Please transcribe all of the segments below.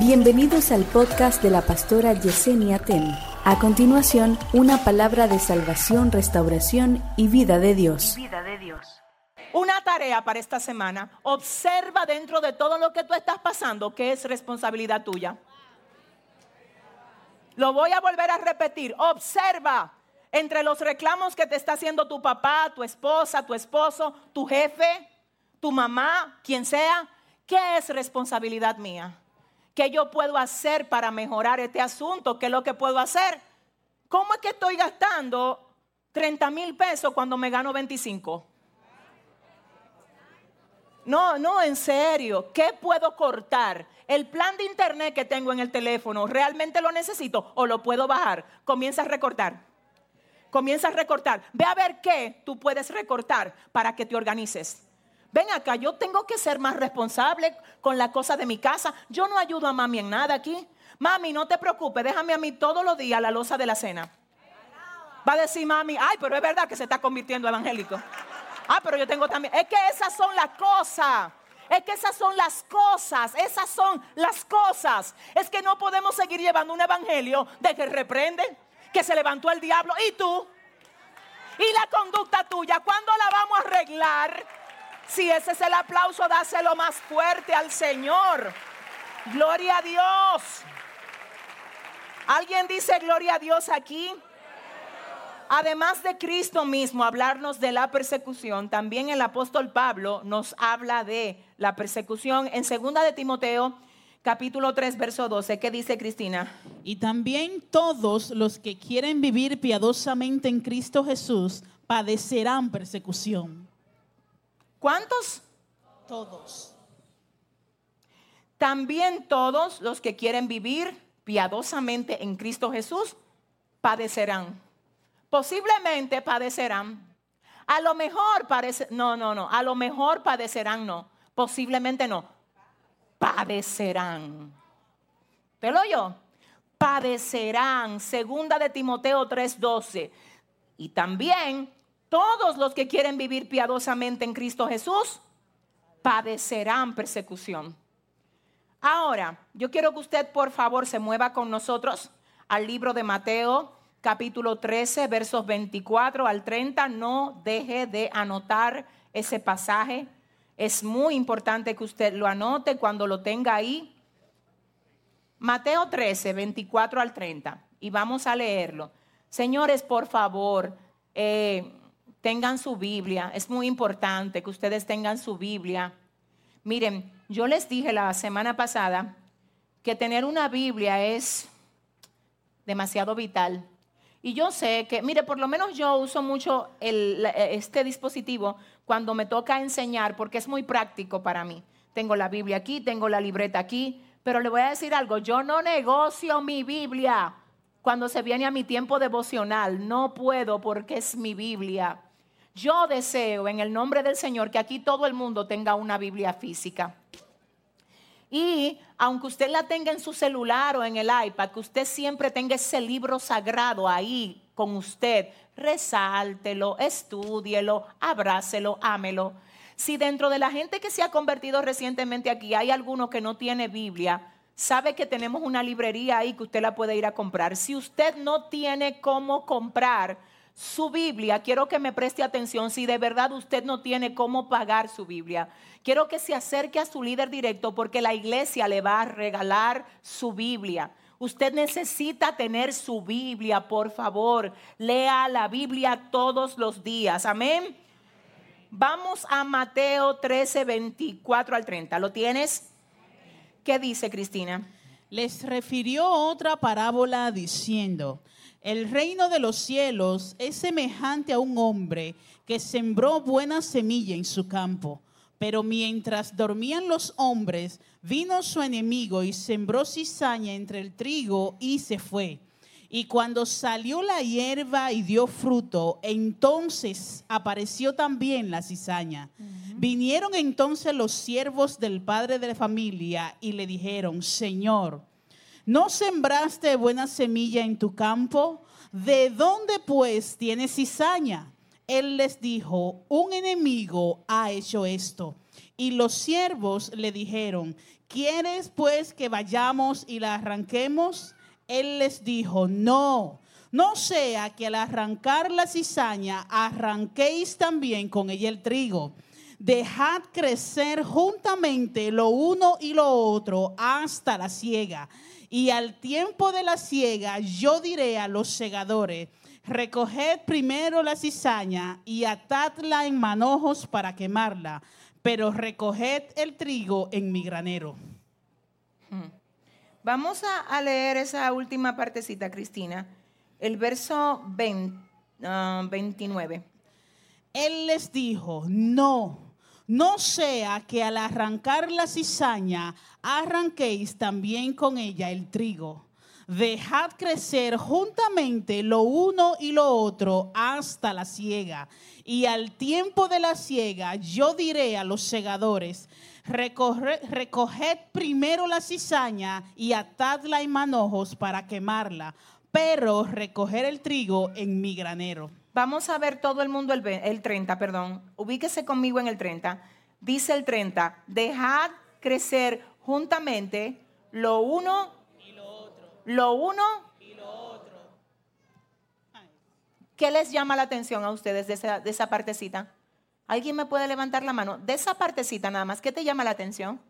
Bienvenidos al podcast de la pastora Yesenia Ten. A continuación, una palabra de salvación, restauración y vida de Dios. vida de Dios. Una tarea para esta semana. Observa dentro de todo lo que tú estás pasando que es responsabilidad tuya. Lo voy a volver a repetir. Observa entre los reclamos que te está haciendo tu papá, tu esposa, tu esposo, tu jefe, tu mamá, quien sea. ¿Qué es responsabilidad mía? ¿Qué yo puedo hacer para mejorar este asunto? ¿Qué es lo que puedo hacer? ¿Cómo es que estoy gastando 30 mil pesos cuando me gano 25? No, no, en serio. ¿Qué puedo cortar? El plan de internet que tengo en el teléfono, ¿realmente lo necesito o lo puedo bajar? Comienza a recortar. Comienza a recortar. Ve a ver qué tú puedes recortar para que te organices. Ven acá, yo tengo que ser más responsable con la cosa de mi casa. Yo no ayudo a mami en nada aquí. Mami, no te preocupes, déjame a mí todos los días la losa de la cena. Va a decir mami, ay, pero es verdad que se está convirtiendo evangélico. Ah, pero yo tengo también. Es que esas son las cosas. Es que esas son las cosas. Esas son las cosas. Es que no podemos seguir llevando un evangelio de que reprende, que se levantó el diablo. ¿Y tú? ¿Y la conducta tuya? ¿Cuándo la vamos a arreglar? Si ese es el aplauso, dáselo más fuerte al Señor. Gloria a Dios. ¿Alguien dice gloria a Dios aquí? Además de Cristo mismo hablarnos de la persecución, también el apóstol Pablo nos habla de la persecución en segunda de Timoteo capítulo 3 verso 12. ¿Qué dice Cristina? Y también todos los que quieren vivir piadosamente en Cristo Jesús padecerán persecución. ¿Cuántos? Todos. También todos los que quieren vivir piadosamente en Cristo Jesús padecerán. Posiblemente padecerán. A lo mejor parece, no, no, no, a lo mejor padecerán, no. Posiblemente no. Padecerán. ¿Te lo yo? Padecerán. Segunda de Timoteo 3:12. Y también todos los que quieren vivir piadosamente en Cristo Jesús padecerán persecución. Ahora, yo quiero que usted por favor se mueva con nosotros al libro de Mateo, capítulo 13, versos 24 al 30. No deje de anotar ese pasaje. Es muy importante que usted lo anote cuando lo tenga ahí. Mateo 13, 24 al 30. Y vamos a leerlo. Señores, por favor, eh, tengan su Biblia. Es muy importante que ustedes tengan su Biblia. Miren, yo les dije la semana pasada que tener una Biblia es demasiado vital. Y yo sé que, mire, por lo menos yo uso mucho este dispositivo cuando me toca enseñar porque es muy práctico para mí. Tengo la Biblia aquí, tengo la libreta aquí, pero le voy a decir algo, yo no negocio mi Biblia cuando se viene a mi tiempo devocional. No puedo porque es mi Biblia. Yo deseo en el nombre del Señor que aquí todo el mundo tenga una Biblia física. Y aunque usted la tenga en su celular o en el iPad, que usted siempre tenga ese libro sagrado ahí con usted, resáltelo, estúdielo, abrácelo, ámelo. Si dentro de la gente que se ha convertido recientemente aquí hay alguno que no tiene Biblia, sabe que tenemos una librería ahí que usted la puede ir a comprar. Si usted no tiene cómo comprar, su Biblia, quiero que me preste atención si de verdad usted no tiene cómo pagar su Biblia. Quiero que se acerque a su líder directo porque la iglesia le va a regalar su Biblia. Usted necesita tener su Biblia, por favor. Lea la Biblia todos los días. Amén. Vamos a Mateo 13, 24 al 30. ¿Lo tienes? ¿Qué dice Cristina? Les refirió otra parábola diciendo, el reino de los cielos es semejante a un hombre que sembró buena semilla en su campo. Pero mientras dormían los hombres, vino su enemigo y sembró cizaña entre el trigo y se fue. Y cuando salió la hierba y dio fruto, entonces apareció también la cizaña. Vinieron entonces los siervos del padre de la familia y le dijeron, Señor, ¿No sembraste buena semilla en tu campo? ¿De dónde pues tienes cizaña? Él les dijo, un enemigo ha hecho esto. Y los siervos le dijeron, ¿quieres pues que vayamos y la arranquemos? Él les dijo, no, no sea que al arrancar la cizaña arranquéis también con ella el trigo. Dejad crecer juntamente lo uno y lo otro hasta la siega. Y al tiempo de la siega yo diré a los segadores, recoged primero la cizaña y atadla en manojos para quemarla, pero recoged el trigo en mi granero. Vamos a, leer esa última partecita, Cristina. El verso 20, ah, 29. Él les dijo, no, no sea que al arrancar la cizaña arranquéis también con ella el trigo. Dejad crecer juntamente lo uno y lo otro hasta la siega. Y al tiempo de la siega yo diré a los segadores, "Recorre- recoged primero la cizaña y atadla en manojos para quemarla, pero recoger el trigo en mi granero. Vamos a ver todo el mundo el, el 30, perdón. Ubíquese conmigo en el 30. Dice el 30, dejad crecer juntamente lo uno y lo otro. Lo uno y lo otro. ¿Qué les llama la atención a ustedes de esa, de esa partecita? ¿Alguien me puede levantar la mano? De esa partecita nada más, ¿qué te llama la atención?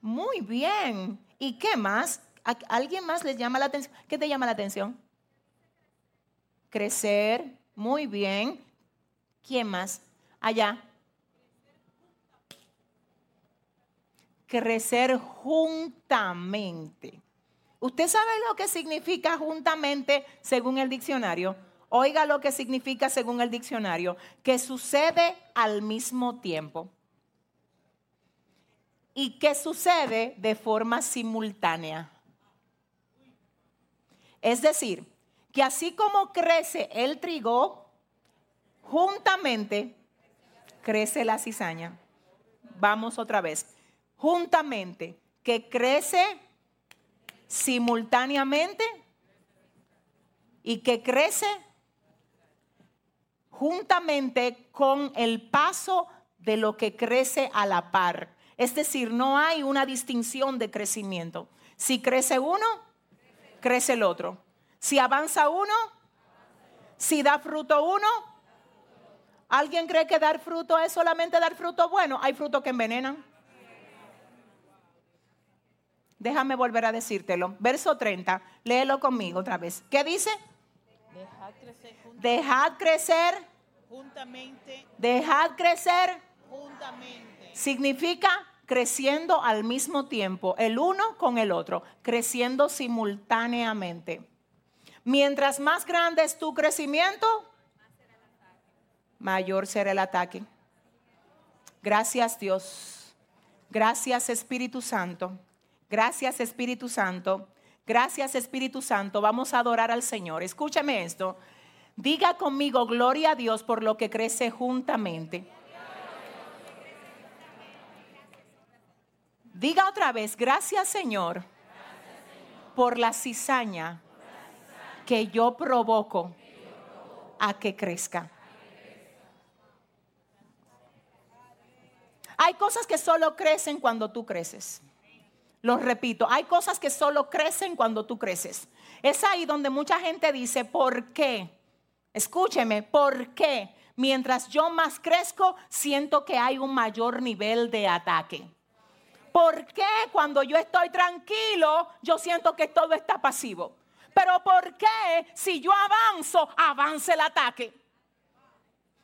Muy bien. ¿Y qué más? ¿A ¿Alguien más les llama la atención? ¿Qué te llama la atención? Crecer. Muy bien. ¿Quién más? Allá. Crecer juntamente. ¿Usted sabe lo que significa juntamente según el diccionario? Oiga lo que significa según el diccionario, que sucede al mismo tiempo y que sucede de forma simultánea. Es decir, que así como crece el trigo, juntamente crece la cizaña. Vamos otra vez. Juntamente, que crece simultáneamente y que crece juntamente con el paso de lo que crece a la par. Es decir, no hay una distinción de crecimiento. Si crece uno, crece el otro. Si avanza uno, si da fruto uno, ¿alguien cree que dar fruto es solamente dar fruto bueno? Hay frutos que envenenan. Déjame volver a decírtelo. Verso 30, léelo conmigo otra vez. ¿Qué dice? Dejad crecer jun- Dejad crecer, juntamente, dejad crecer juntamente. significa creciendo al mismo tiempo, el uno con el otro, creciendo simultáneamente. Mientras más grande es tu crecimiento, mayor será el ataque. Gracias Dios. Gracias Espíritu Santo. Gracias Espíritu Santo. Gracias Espíritu Santo. Vamos a adorar al Señor. Escúchame esto. Diga conmigo, gloria a Dios por lo que crece juntamente. Diga otra vez, gracias Señor por la cizaña que yo provoco a que crezca. Hay cosas que solo crecen cuando tú creces. Lo repito, hay cosas que solo crecen cuando tú creces. Es ahí donde mucha gente dice, ¿por qué? Escúcheme, ¿por qué? Mientras yo más crezco, siento que hay un mayor nivel de ataque. ¿Por qué cuando yo estoy tranquilo, yo siento que todo está pasivo? Pero ¿por qué si yo avanzo, avanza el ataque?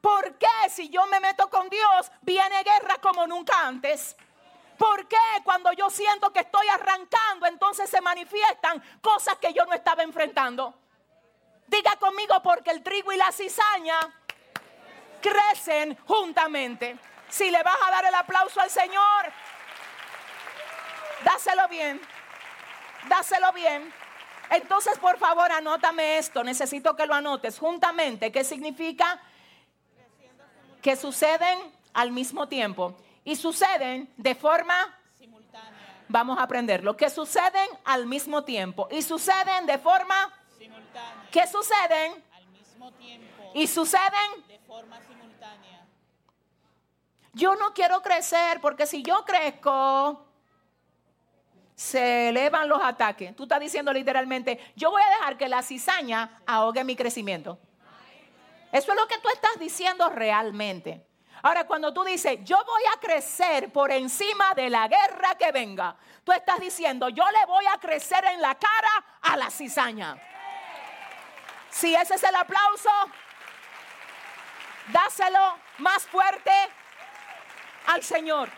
¿Por qué si yo me meto con Dios, viene guerra como nunca antes? ¿Por qué cuando yo siento que estoy arrancando, entonces se manifiestan cosas que yo no estaba enfrentando? Diga conmigo, porque el trigo y la cizaña crecen juntamente. Si le vas a dar el aplauso al Señor, dáselo bien, dáselo bien. Entonces, por favor, anótame esto. Necesito que lo anotes juntamente. ¿Qué significa? Que suceden al mismo tiempo. Y suceden de forma, Simultánea, vamos a aprenderlo, que suceden al mismo tiempo. Y suceden de forma, simultánea, que suceden al mismo tiempo, y suceden. de forma simultánea. Yo no quiero crecer porque si yo crezco, se elevan los ataques. Tú estás diciendo literalmente, yo voy a dejar que la cizaña ahogue mi crecimiento. Eso es lo que tú estás diciendo realmente. Ahora, cuando tú dices, yo voy a crecer por encima de la guerra que venga, tú estás diciendo, yo le voy a crecer en la cara a la cizaña. Si ese es el aplauso, dáselo más fuerte al Señor.